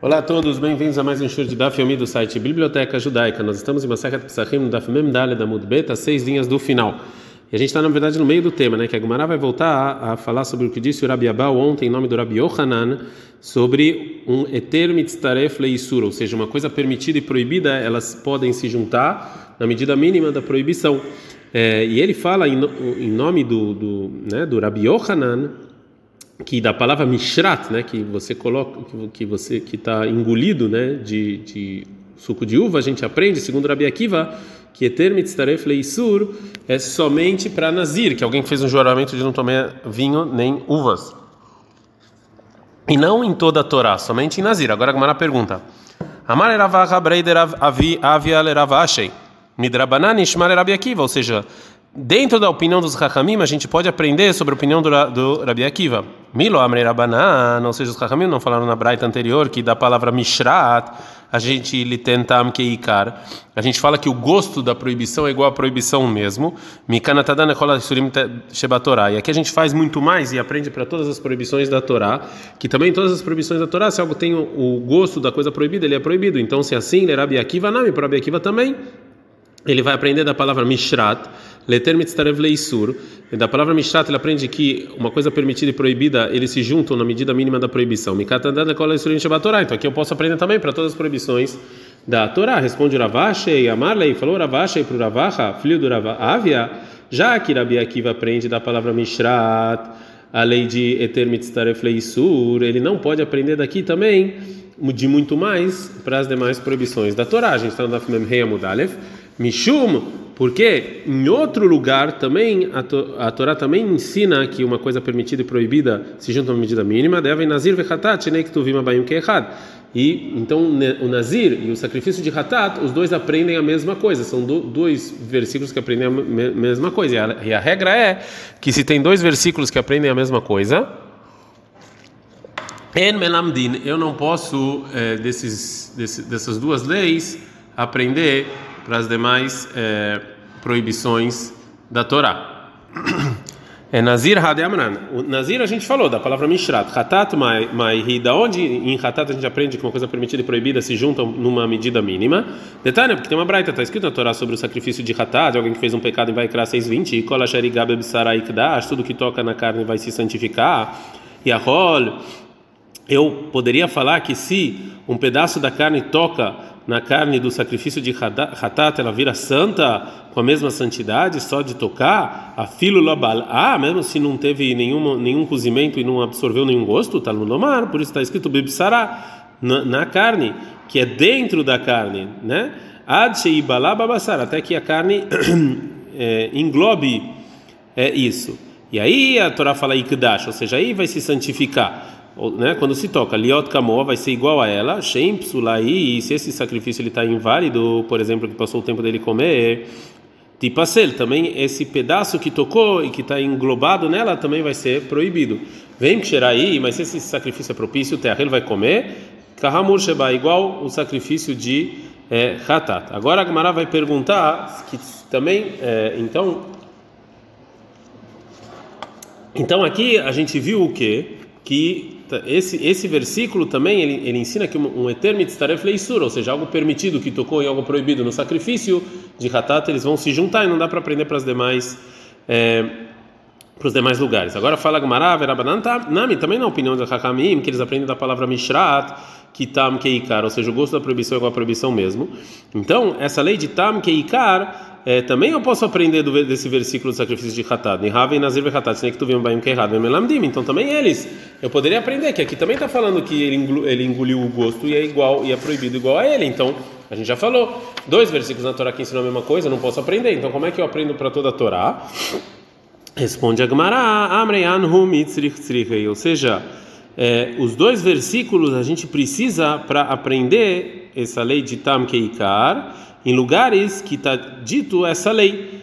Olá a todos, bem-vindos a mais um show de Daf Yomi do site Biblioteca Judaica. Nós estamos em Masachat Pesachim, Daf Mem Dale da Mudbeta, seis linhas do final. E a gente está, na verdade, no meio do tema, né? Que a Gemara vai voltar a, falar sobre o que disse o Rabi Abau ontem, em nome do Rabi Yohanan, sobre um eter mitztaref leisur, ou seja, uma coisa permitida e proibida, elas podem se juntar na medida mínima da proibição. É, e ele fala em, em nome do, do, né, do Rabi Yohanan, que da palavra mishrat, né, que você coloca, que você que está engolido, né, de, de, suco de uva, a gente aprende, segundo Rabi Akiva, que eter mitzaref leisur é somente para nazir, que alguém fez um juramento de não tomar vinho nem uvas. E não em toda a Torá, somente em nazir. Agora a pergunta: Amar ishmar Rabi Akiva, ou seja, dentro da opinião dos Chachamim, a gente pode aprender sobre a opinião do, do Rabi Akiva. Milo Amrei Rabanan, ou seja, os Chachamim não falaram na Braita anterior que da palavra Mishrat, a gente litentam keikar. A gente fala que o gosto da proibição é igual à proibição mesmo. Mikanatadan surim shebatorá. E aqui a gente faz muito mais e aprende para todas as proibições da Torá, que também todas as proibições da Torá, se algo tem o, gosto da coisa proibida, ele é proibido. Então, se é assim, Rabi Akiva, não, e para Akiva também ele vai aprender da palavra mishrat, leter mitztarev leisur. Da palavra mishrat ele aprende que uma coisa permitida e proibida, eles se juntam na medida mínima da proibição. Mikatandad kol leisurim shebatorá. Então aqui eu posso aprender também para todas as proibições da Torá. Responde Ravache e Amarlei, falou Ravache para o Ravacha, filho do Ravia, já que Rabi Akiva aprende da palavra mishrat, a lei de eter mitztaref leisur, ele não pode aprender daqui também de muito mais para as demais proibições da Torá. A gente está no Daf Amudalef. Mishum, porque em outro lugar também a, to, a Torá também ensina que uma coisa permitida e proibida se juntam a uma medida mínima, devem nazir vechatat, nektuvim abayim keechad. E então o nazir e o sacrifício de hatat, os dois aprendem a mesma coisa. São do, dois versículos que aprendem a me, mesma coisa. E a, e a regra é que se tem dois versículos que aprendem a mesma coisa, en melamdin, eu não posso é, desses, dessas duas leis aprender para as demais é, proibições da Torá. É Nazir Hademran. O Nazir a gente falou da palavra Mishrat. Hatat Maihi. Da onde em Hatat a gente aprende que uma coisa permitida e proibida se juntam numa medida mínima? Detalhe, porque tem uma braita, está escrito na Torá sobre o sacrifício de Hatat, alguém que fez um pecado em Vaikra 620. E Kolasharigabe Sarai Tudo que toca na carne vai se santificar. E a. Eu poderia falar que se um pedaço da carne toca na carne do sacrifício de Hatat, ela vira santa com a mesma santidade, só de tocar, a labal, ah, mesmo se não teve nenhum, nenhum cozimento e não absorveu nenhum gosto, está no por isso está escrito bibsará, na, na carne, que é dentro da carne, né? Ad até que a carne é, englobe é, isso. E aí a Torá fala ikdash, ou seja, aí vai se santificar né, quando se toca liot kamo vai ser igual a ela, shem psulai, e se esse sacrifício ele está inválido, por exemplo, que passou o tempo dele comer, tipasel, também esse pedaço que tocou e que está englobado nela também vai ser proibido. Vem aí, mas se esse sacrifício é propício, o terra ele vai comer, kahamur sheba, igual o sacrifício de é, hatat. Agora a Gemara vai perguntar que também, é, então, então aqui a gente viu o que que esse, esse versículo também ele, ele ensina que um, um eterno mitzaref leisura, ou seja, algo permitido que tocou em algo proibido no sacrifício de Hatat, eles vão se juntar e não dá para aprender para as demais é, para os demais lugares. Agora fala Gemara, Verabanan Nami, também na opinião do Hakamim, que eles aprendem da palavra Mishrat, que tam keikar, ou seja, o gosto da proibição é igual à proibição mesmo. Então, essa lei de tam keikar é, também eu posso aprender do, desse versículo do sacrifício de Hatat. Nazir que tu Então também eles, eu poderia aprender que aqui também está falando que ele, engoliu, ele engoliu o gosto e é igual e é proibido igual a ele. Então a gente já falou dois versículos na Torá que ensinam a mesma coisa, eu não posso aprender. Então como é que eu aprendo para toda a Torá? Responde a Gemara, Amreyanhu Ou seja, é, os dois versículos a gente precisa para aprender essa lei de Tam Keikar em lugares que está dito essa lei,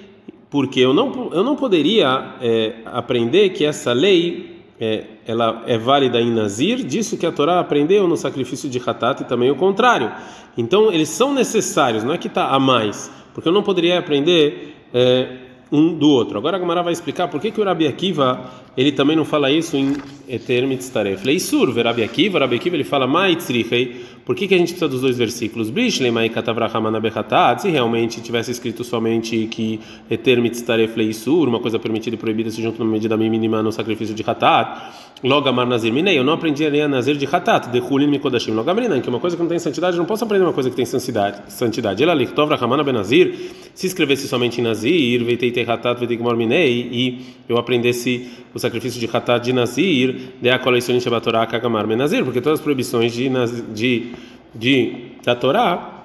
porque eu não, eu não poderia é, aprender que essa lei é, ela é válida em Nazir, disso que a Torá aprendeu no sacrifício de Hatat e também o contrário. Então eles são necessários, não é que está a mais, porque eu não poderia aprender é, um do outro. Agora a Gamara vai explicar por que, que o Rabi Akiva ele também não fala isso em Eter Mitztaref. Leisur, Rabi Akiva, Rabi Akiva ele fala Maitzrichei. Por que, que a gente precisa dos dois versículos? Brishlei Mai Katavrahamana Bechatat. Se realmente tivesse escrito somente que Eter Mitztaref Leisur, uma coisa permitida e proibida se junto numa medida mínima no sacrifício de Hatat. Logo Amar Nazir Minei, eu não aprendi a Nazir de Hatat, de Hulin Mikodashim. Logo Amrinan, que é uma coisa que não tem santidade, eu não posso aprender uma coisa que tem santidade. Santidade. Ela Lichtov Rahamana Benazir, se escrevesse somente em Nazir, Veitei Hatat, Veitei Minei, e eu aprendesse o sacrifício de Hatat de Nazir, de a coleção de Shabatorá Kagamar Benazir, porque todas as proibições de, de, de, da Torá,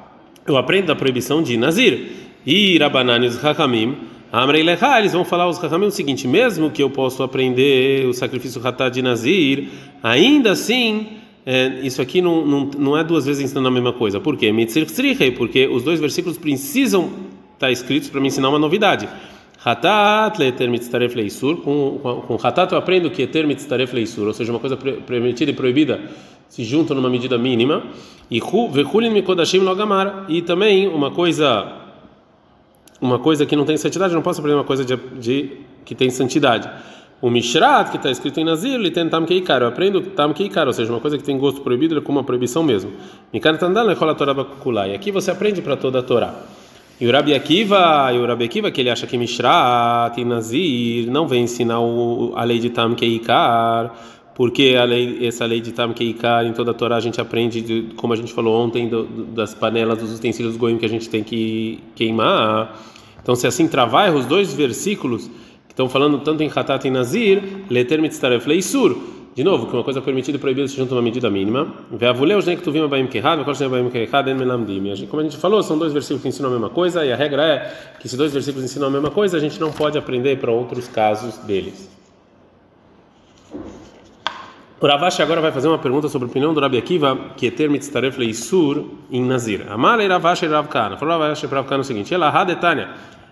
eu aprendo da proibição de Nazir. E Rabananis Hakamim, Amrei Lecha, eles vão falar os Hakamim o seguinte: mesmo que eu possa aprender o sacrifício Hatat de Nazir, ainda assim. É, isso aqui não, não, não é duas vezes ensinando a mesma coisa. Por quê? Porque os dois versículos precisam estar tá escritos para me ensinar uma novidade. Hatat leter mitzaref leisur. Com, com, com hatat eu aprendo que eter mitzaref leisur, ou seja, uma coisa permitida e proibida se juntam numa medida mínima. E vechulin mikodashim logamar. E também uma coisa uma coisa que não tem santidade, não posso aprender uma coisa de, de que tem santidade. O Mishrat, que está escrito em Nazir, ele tem Tam Keikar. Eu aprendo Tam Keikar, ou seja, uma coisa que tem gosto proibido, ele é como uma proibição mesmo. Mikar Tandal Lechola Torah Bakulai. Aqui você aprende para toda a Torá. E o Rabi Akiva, e o Rabi Akiva, que ele acha que Mishrat e Nazir não vem ensinar o, a lei de Tam Keikar, porque a lei, essa lei de Tam Keikar, em toda a Torá a gente aprende, de, como a gente falou ontem, do, das panelas, dos utensílios goim que a gente tem que queimar. Então, se assim travar os dois versículos que estão falando tanto em Hatat e Nazir, Leter Mitztaref Leisur, de novo, que uma coisa permitida e proibida se junta uma medida mínima. Como a gente falou, são dois versículos que ensinam a mesma coisa, e a regra é que se dois versículos ensinam a mesma coisa, a gente não pode aprender para outros casos deles. Ravashi agora vai fazer uma pergunta sobre a opinião do Rabi Akiva, que é ter mitzaref leisur em Nazir. Amale Ravashi Ravkana. Falou Ravashi Ravkana o seguinte: Ela hadetania.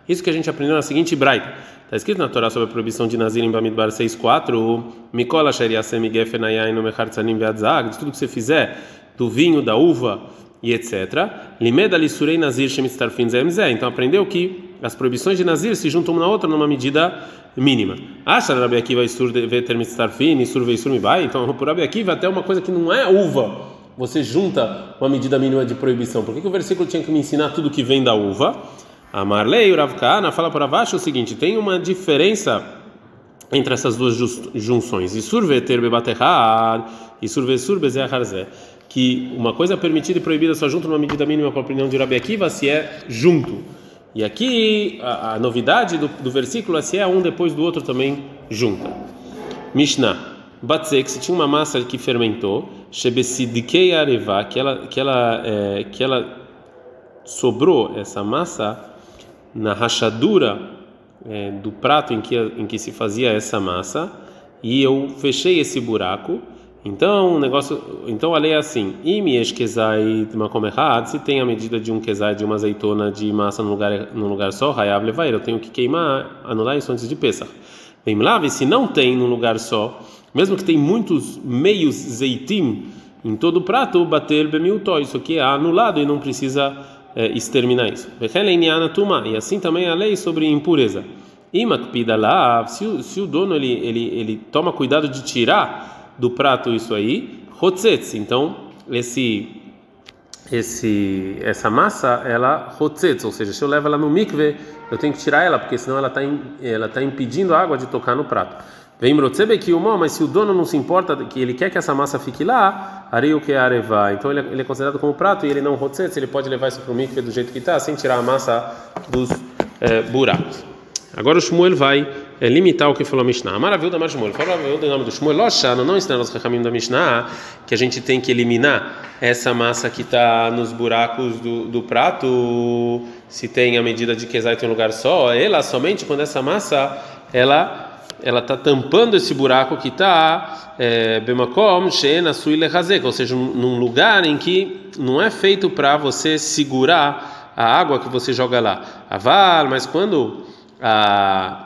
Isso que a gente aprendeu na seguinte braita. Está escrito na Torá sobre a proibição de Nazir em Bamidbar 6.4 Mikola Sheriasem Gefenayain no Mechartzanim Veadzag, de tudo que você fizer do vinho, da uva e etc. Limeda Lissurei Nazir Shemitztarfin Zemzé. Então aprendeu que as proibições de Nazir se juntam uma na outra numa medida mínima. Acha Rabi Akiva Isur Veter Mitztarfin, Isur Veisur vai. Então por Rabi Akiva até uma coisa que não é uva, você junta uma medida mínima de proibição. Por que, que o versículo tinha que me ensinar tudo que vem da uva? A Marley Uravkana fala para baixo o seguinte: tem uma diferença entre essas duas junções. E surveter bebaterrad e survesur bezeharzé. Que uma coisa permitida e proibida só junto numa medida mínima para a opinião de Rabi Akiva se é junto. E aqui a, a novidade do, do, versículo é se é um depois do outro também junta. Mishnah. Batzek, se tinha uma massa que fermentou, Shebesidikei Areva, que ela, que ela, é, que ela sobrou essa massa na rachadura é, do prato em que, em que se fazia essa massa e eu fechei esse buraco. Então, o negócio, então a lei é assim: kezai se tem a medida de um kezai de uma azeitona de massa no lugar no lugar só, eu tenho que queimar, anular isso antes de Pesach. Vem lá, se não tem num lugar só, mesmo que tem muitos meios zeitim em todo o prato, bater bemiltó, isso aqui é anulado e não precisa é, exterminar isso. E assim também a lei sobre impureza. Imakpida lá, se se o dono ele, ele, ele toma cuidado de tirar do prato isso aí, hotzetz, então esse esse essa massa ela hotzetz, ou seja, se eu levo ela no mikve, eu tenho que tirar ela porque senão ela está ela tá impedindo a água de tocar no prato. Vem que o mas se o dono não se importa que ele quer que essa massa fique lá, areio que areva. Então ele é, ele é, considerado como prato e ele não rotzetz, ele pode levar isso para o mikve do jeito que está, sem tirar a massa dos é, buracos. Agora o Shmuel vai é, limitar o que falou a Mishnah. Maravilha da Shmuel. Falou o nome do Shmuel. Loshano, não ensina os caminhos da Mishnah que a gente tem que eliminar essa massa que está nos buracos do, do prato, se tem a medida de que tem um lugar só. Ela somente quando essa massa ela ela está tampando esse buraco que está é, bemakom suilehazek, ou seja, num lugar em que não é feito para você segurar a água que você joga lá. Aval, mas quando a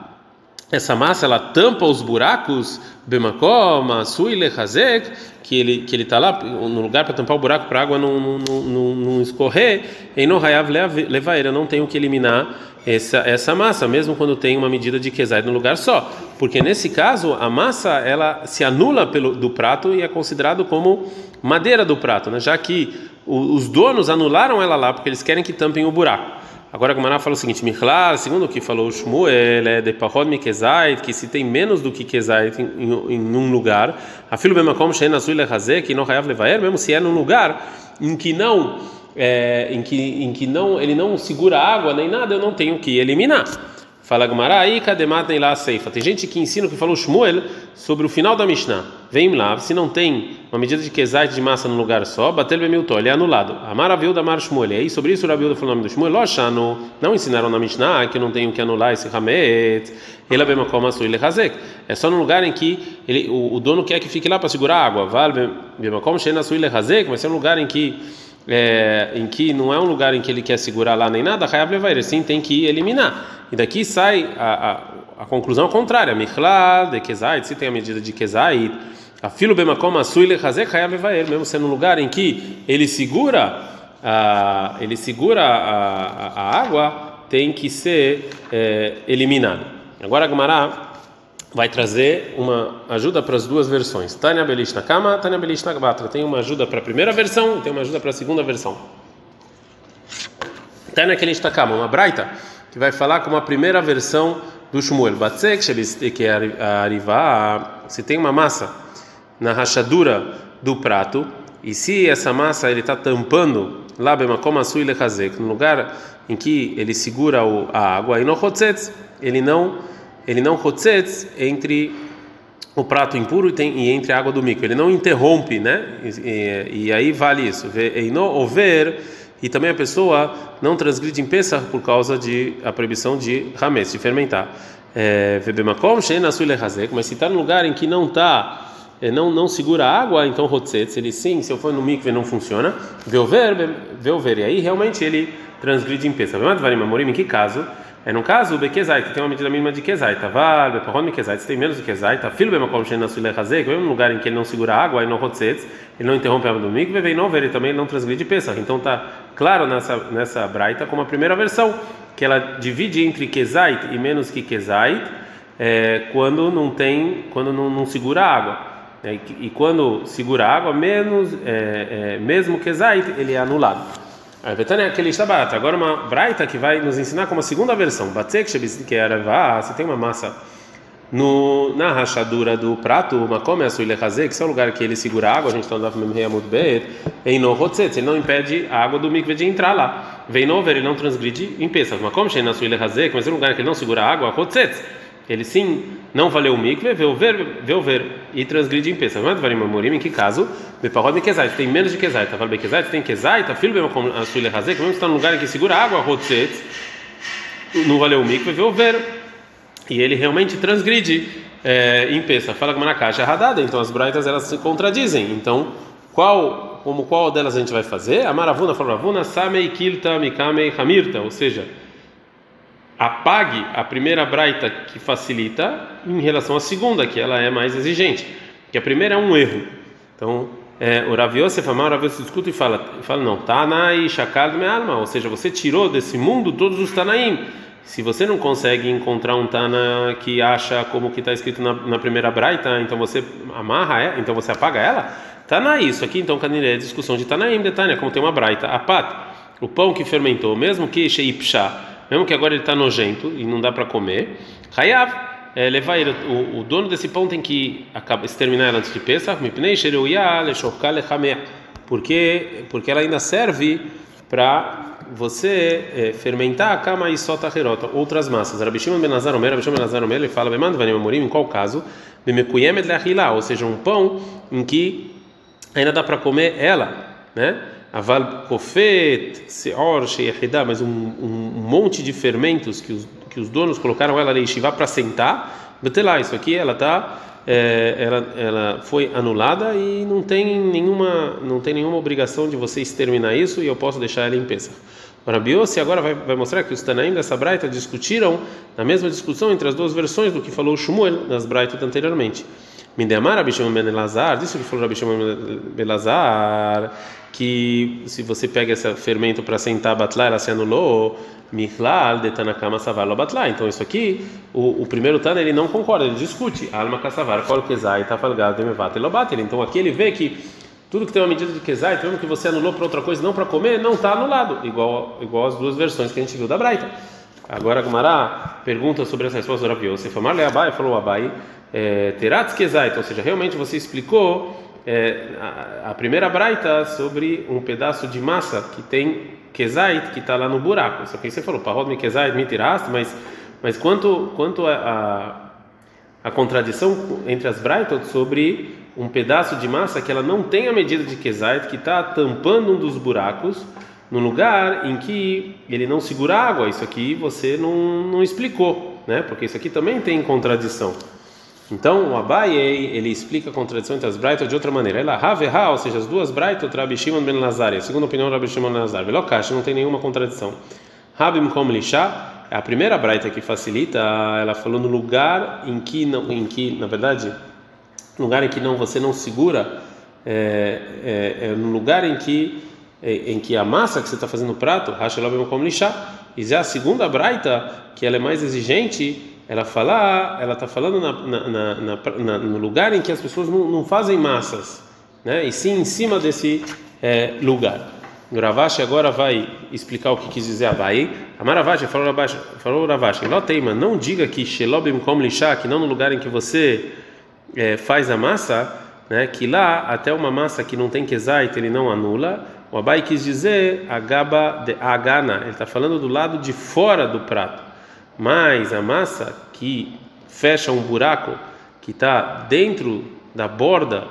essa massa ela tampa os buracos bemakom, asui lechazek, que ele que ele está lá no lugar para tampar o buraco para a água não, não, não, não escorrer, e no hayav levaira não tem o que eliminar essa essa massa, mesmo quando tem uma medida de quesai no lugar só, porque nesse caso a massa ela se anula pelo do prato e é considerado como madeira do prato, né? Já que os donos anularam ela lá porque eles querem que tampem o buraco. Agora a Gumara fala o seguinte: Michlar, segundo o que falou o Shmuel, é de Pahod Mikezait, que se tem menos do que Kezait em, em, em um lugar, a filho Bemakom Shein Azul Lehazé, que não Hayav Levaer, mesmo se é num lugar em que não. É, em que em que não ele não segura água nem nada eu não tenho que eliminar Fala Gumara, aí cadê matem lá a ceifa? Tem gente que ensina o que falou Shmuel sobre o final da Mishnah. Vem lá, se não tem uma medida de quesait de massa no lugar só, bater bemiltó, ele é anulado. Amar da Mar Shmuel. E aí sobre isso o Rabiuda falou o nome do Shmuel, Loshano, não ensinaram na Mishnah que eu não tenho que anular esse Hamet, ele é como a ele hazek. É só no lugar em que ele, o, o dono quer que fique lá para segurar a água. Vale bemakom sheina suile hazek, mas é um lugar em que é, em que não é um lugar em que ele quer segurar lá nem nada, Hayav levar, sim tem que eliminar. E daqui sai a, a, a conclusão contrária. Michlá de Kezait, se tem a medida de Kezait, a filo bemakom asui lechazek Hayav levar, mesmo sendo um lugar em que ele segura a, ele segura a, a, a água, tem que ser é, eliminado. Agora a Gemara vai trazer uma ajuda para as duas versões. Tânia Belish na cama, Tânia Belish na batra. Tem uma ajuda para a primeira versão e tem uma ajuda para a segunda versão. Tânia Belish na cama, uma braita que vai falar com a primeira versão do Shmuel. Batzek, que é a se tem uma massa na rachadura do prato e se essa massa ele está tampando lá como no lugar em que ele segura a água, e no ele não ele não rotzetz entre o prato impuro e, tem, e entre a água do mico. Ele não interrompe, né? E, e, e aí vale isso. Ou ver e também a pessoa não transgride em Pesach por causa de a proibição de rames, de fermentar. É, mas se está no lugar em que não está é, não não segura a água, então rotzetz, ele sim, se eu for no mikve não funciona. Vê ver, e aí realmente ele transgride em Pesach. Em que caso? É no caso, o Bekezait, que tem uma medida mínima de Kezait, Taval, Bepahon Kezait, se tem menos de Kezait, Filho Bemakom Shen Nasul Lechazek, mesmo lugar em que ele não segura água, aí não rotzetz, ele não interrompe a água do mikve, vem não ver, ele também não transgride Pesach. Então tá claro nessa, nessa braita como a primeira versão, que ela divide entre Kezait e menos que Kezait, é, quando não tem, quando não, não segura água. É, e, quando segura água, menos, é, é mesmo Kezait, ele é anulado. A Betânia é aquele Shabat. Agora uma Braita que vai nos ensinar como a segunda versão. Batzek que era se tem uma massa no, na rachadura do prato, uma come a que é o lugar que ele segura a água, a gente está andando no Reamud Bet, em no Hotzetz, ele não impede a água do mikve de entrar lá. Vem no ver, ele não transgride em peças. Uma come suile mas é um lugar que ele não segura a água, Hotzetz ele sim não valeu o mikve, o ver, o ver e transgride em peça. Mas varim amorim, em que caso? Beparod kezait, tem menos de kezait, tá falando kezait, tem kezait, tá filho bem como a sua razek, mesmo está no lugar em que segura água, rotzet, não valeu o mikve, o ver e ele realmente transgride é, em peça. Fala como na caixa radada, então as braitas elas se contradizem. Então, qual como qual delas a gente vai fazer? A maravuna fala ravuna samei kilta mikamei hamirta, ou seja, apague a primeira braita que facilita em relação à segunda, que ela é mais exigente. Que a primeira é um erro. Então, é, o Rav Yosef o escuta e fala, fala não, Tanai Shakal me alma, ou seja, você tirou desse mundo todos os Tanaim. Se você não consegue encontrar um Tana que acha como que está escrito na, na, primeira braita, então você amarra ela, então você apaga ela, Tana isso aqui, então Kaniré é discussão de Tanaim, de Tânia, como tem uma braita, apat, o pão que fermentou, mesmo que Sheipshah, mesmo que agora ele está nojento e não dá para comer, Hayav, é, levar ele, o, o, dono desse pão tem que exterminar ela antes de Pesach, porque porque ela ainda serve para você é, fermentar a cama e solta herota, outras massas. Rabi Shimon ben Omer, Rabi Shimon Omer, ele fala, em qual caso? ou seja, um pão em que ainda dá para comer ela, né? Aval kofet, seor, sheyahidá, mas um, um, monte de fermentos que os, que os donos colocaram ela leishivá para sentar, lá isso aqui ela tá é, ela, ela foi anulada e não tem nenhuma não tem nenhuma obrigação de você exterminar isso e eu posso deixar ela em peça. O Rabiossi agora vai, vai mostrar que os Tanaim dessa Braita discutiram na mesma discussão entre as duas versões do que falou Shmuel nas Braitas anteriormente. Mindemar Rabi Shimon ben Elazar, disso que falou Rabi Shimon ben Elazar, que se você pega esse fermento para sentar batlar, ela se anulou, Michlal de Tanakama Savar batlar. Então isso aqui, o, o primeiro Tana ele não concorda, ele discute. Alma Kassavar, Kol Kezai, Tafalgado, Demevat, Elobatel. Então aqui ele vê que tudo que tem uma medida de Kezai, mesmo que você anulou para outra coisa, não para comer, não está anulado, igual, igual as duas versões que a gente viu da Braita. Agora a Gumará pergunta sobre essa resposta do Rav Yosef. Amar Abai falou Abai, é, Teratz Kezai, ou seja, realmente você explicou é, a, a, primeira Braita sobre um pedaço de massa que tem Kezait, que está lá no buraco. Só que você falou, Parod me Kezait, me mas, mas quanto, quanto a, a, a contradição entre as Braitot sobre um pedaço de massa que ela não tem a medida de Kezait, que está tampando um dos buracos, no lugar em que ele não segura água. Isso aqui você não, não explicou, né? Porque isso aqui também tem contradição. Então, o Abai, ele explica a contradição entre as Braitot de outra maneira. Ela Haveha, ou seja, as duas Braitot, Rabi Shimon ben Lazar, a segunda opinião Rabi Shimon ben Lazar. Velokash, não tem nenhuma contradição. Rabim Kom Lisha, a primeira Braita que facilita, ela falou no lugar em que, não, em que na verdade, lugar em que não você não segura, é, é, é no lugar em que em que a massa que você está fazendo no prato, Hashelobim Kom Lisha, e já a segunda Braita, que ela é mais exigente, ela fala, ela está falando na, na, na, no lugar em que as pessoas não, não, fazem massas, né? E sim em cima desse é, lugar. Ravashi agora vai explicar o que quis dizer Abai. A Maravashi falou Ravashi, falou Ravashi, Loteima, não diga que Shelobim kom lishá, que não no lugar em que você é, faz a massa, né? Que lá até uma massa que não tem kezait ele não anula. O Abai quis dizer agaba de agana, ele está falando do lado de fora do prato mas a massa que fecha um buraco que está dentro da borda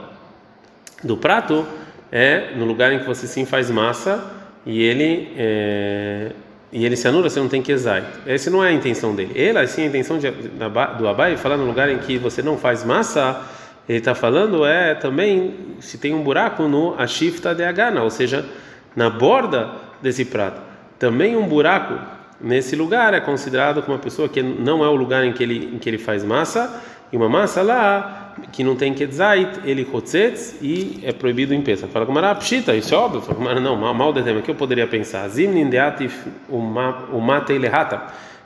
do prato é no lugar em que você sim faz massa e ele é, e ele se anula, você não tem que exai. Essa não é a intenção dele. Ele, assim, a intenção de, do Abai, falar no lugar em que você não faz massa, ele está falando é também se tem um buraco no ashifta de agana, ou seja, na borda desse prato. Também um buraco nesse lugar é considerado como uma pessoa que não é o lugar em que ele, em que ele faz massa, e uma massa lá que não tem ketzait, ele chotzetz e é proibido em peça. Fala Mará, pshita, isso é óbvio. Fala com não, mal, mal de tema, que eu poderia pensar. Zimnin deatif umate ilehata,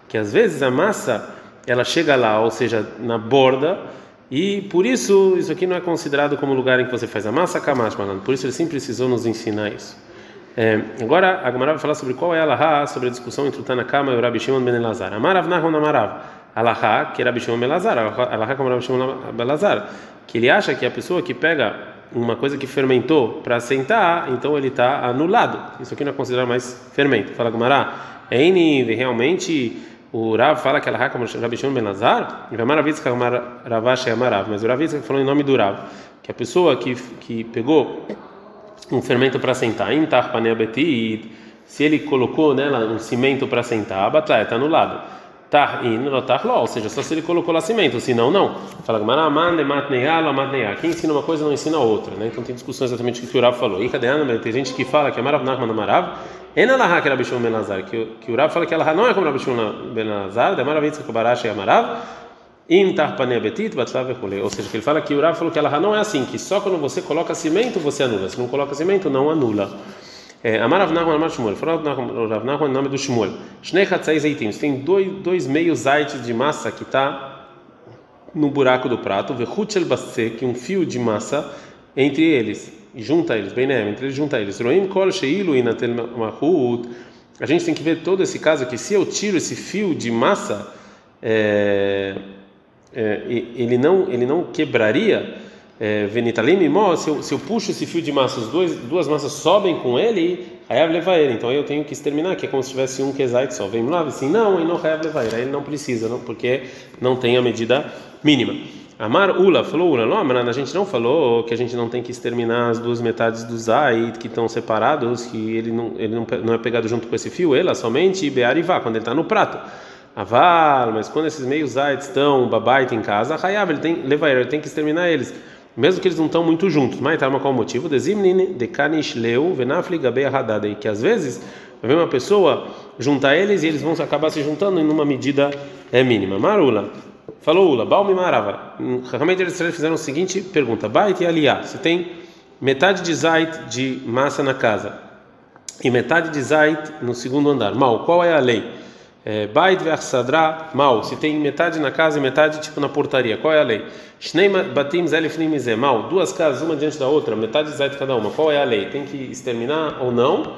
que às vezes a massa ela chega lá, ou seja, na borda, e por isso isso aqui não é considerado como lugar em que você faz a massa, kamash, Por isso ele sempre precisou nos ensinar isso. É, agora a Gemara vai falar sobre qual é a Alaha, sobre a discussão entre o Tanakama e o Rabi Shimon ben Elazar. Amarav Nahon Amarav. Alaha, que é Rabi Shimon ben Elazar. Alaha como Rabi Shimon ben Elazar. Que ele acha que a pessoa que pega uma coisa que fermentou para sentar, então ele está anulado. Isso aqui não é considerado mais fermento. Fala Gemara. Eini, realmente o Rav fala que Alaha como Rabi Shimon ben Elazar. E Amaravitz Ravash é Amarav. Mas o Ravitz falou em nome do Rav. Que a pessoa que, que pegou um fermento para sentar, se ele colocou nela um cimento para sentar, a está anulado. Tahin, ou seja, só se ele colocou lá cimento, senão não. Fala Quem ensina uma coisa não ensina outra, né? Então tem discussões exatamente o que o Rav falou. Tem gente que fala que é Marav Nachman Marav, Enalaha que era Bishon Benazar, que o Rav fala que ela não é como Bishon Benazar, Demara Vitzka Barash é Marav. Ou seja, que ele fala que o Rav falou que ela não é assim, que só quando você coloca cimento você anula, se não coloca cimento não anula. Amar Rav Amar Shmuel, falou Rav em nome do Shmuel. Shnei Hatzai Zeitim, tem dois, dois meios zaites de massa que está no buraco do prato, Vechutchel Basse, que um fio de massa entre eles, junta eles, bem né, entre eles junta eles. Roim Kol Sheilu Inatel Mahut. A gente tem que ver todo esse caso aqui, se eu tiro esse fio de massa, é, é, ele não ele não quebraria é, venitalim se eu, se eu puxo esse fio de massa, as duas, massas sobem com ele, Hayav ele. Então eu tenho que exterminar, que é como se tivesse um Kezait só. Vem lá, assim, não, e não Hayav levar ele. Aí ele não precisa, não, porque não tem a medida mínima. Amar Ula falou Ula, não, a gente não falou que a gente não tem que exterminar as duas metades do Zai que estão separados, que ele não ele não, não é pegado junto com esse fio, ela somente Bear e vá quando ele está no prato. Aval, mas quando esses meios zait estão babait em casa, Hayav, ele tem levar, ele tem que exterminar eles. mesmo que eles não estão muito juntos. Mas tá, qual o motivo? Desimnin de kanish leu venafli gabei que às vezes vai ver uma pessoa juntar eles e eles vão acabar se juntando em uma medida é, mínima. Marula. Falou Ula, Balmi Marava. Realmente eles fizeram a seguinte pergunta: Bait e Aliá, se tem metade de zait de massa na casa e metade de zait no segundo andar, mal, qual é a lei? É, Bait ve'achsadra, mal, se tem metade na casa e metade tipo na portaria, qual é a lei? Shnei batim zelifnim mal, duas casas, uma diante da outra, metade de cada uma, qual é a lei? Tem que exterminar ou não?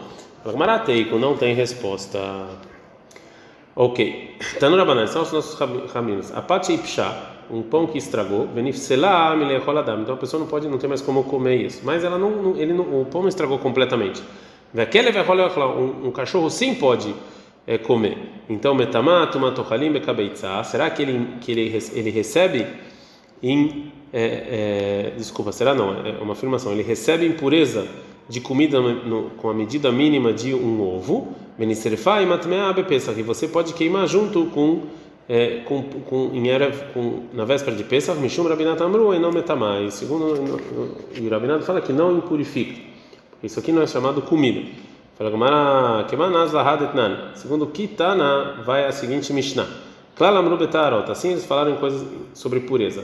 Marateico, não tem resposta. Ok. Tanura banana, são os nossos caminhos. A pati pshá, um pão que estragou, benifselá milecholadam. Então a pessoa não pode, não tem mais como comer isso. Mas ela não, ele não, o pão não estragou completamente. Um, um cachorro sim pode é, comer. Então metamato matochalim bekabeitza. Será que ele que ele, ele recebe em é, é, desculpa, será não? É uma afirmação. Ele recebe impureza de comida no, com a medida mínima de um ovo, Beniserfa e Matmea Pesach, que você pode queimar junto com, é, com, com, em era, com na véspera de Pesach, Mishum Rabinat Amru e não metamai. Segundo o Rabinat fala que não impurifica. Isso aqui não é chamado comida. Fala. Segundo Kitana, vai a seguinte Mishnah. Assim eles falaram coisas sobre pureza.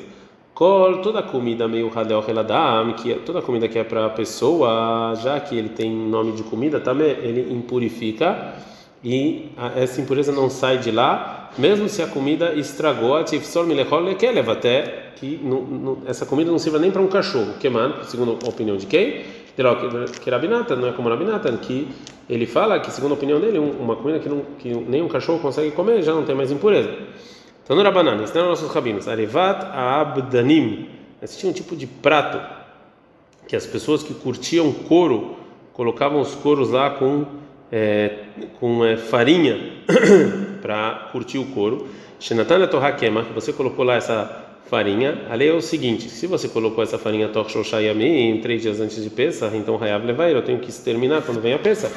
Toda comida meio reladam, que é, toda comida que é para a pessoa, já que ele tem nome de comida, também ele impurifica e essa impureza não sai de lá, mesmo se a comida estragou, até que essa comida não sirva nem para um cachorro. Que mano, segundo a opinião de quem? Que Rabinatan, não é como Rabinatan, que ele fala que, segundo a opinião dele, uma comida que, não, que nem um cachorro consegue comer já não tem mais impureza. Então, no Rabanan, ensinaram nossos rabinos, Arevat Abdanim. Existia um tipo de prato que as pessoas que curtiam couro colocavam os couros lá com, é, com é, farinha para curtir o couro. Shenatana Torhakema, que você colocou lá essa farinha. A lei é o seguinte: se você colocou essa farinha Torchoshayami três dias antes de Pesach, então Hayav Levair, eu tenho que exterminar quando vem a Pesach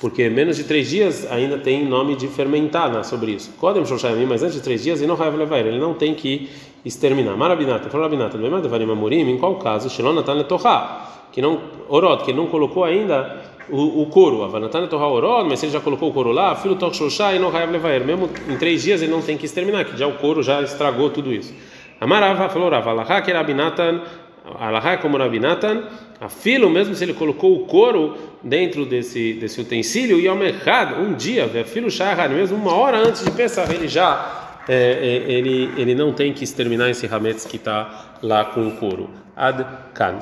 porque menos de três dias ainda tem nome de fermentar sobre isso. Kodem Shoshayamim, mas antes de três dias, ele não vai levar ele não tem que exterminar. Marabinata, falou Rabinata, em qual caso, Shilonatan Letoha, que não, Orod, que não colocou ainda o, o couro, Avanatan Letoha Orod, mas ele já colocou o couro lá, Tok Shoshai, não vai levar mesmo em três dias ele não tem que exterminar, que já o couro já estragou tudo isso. Amarava falou Rava, Alahá que Rabinatan, Alahá como Rabinatan, a filo, mesmo se ele colocou o couro dentro desse, desse utensílio, e ao mercado, um dia, filo shahar, mesmo uma hora antes de pensar, ele já é, é, ele, ele não tem que exterminar esse hametz que está lá com o couro. Ad kan.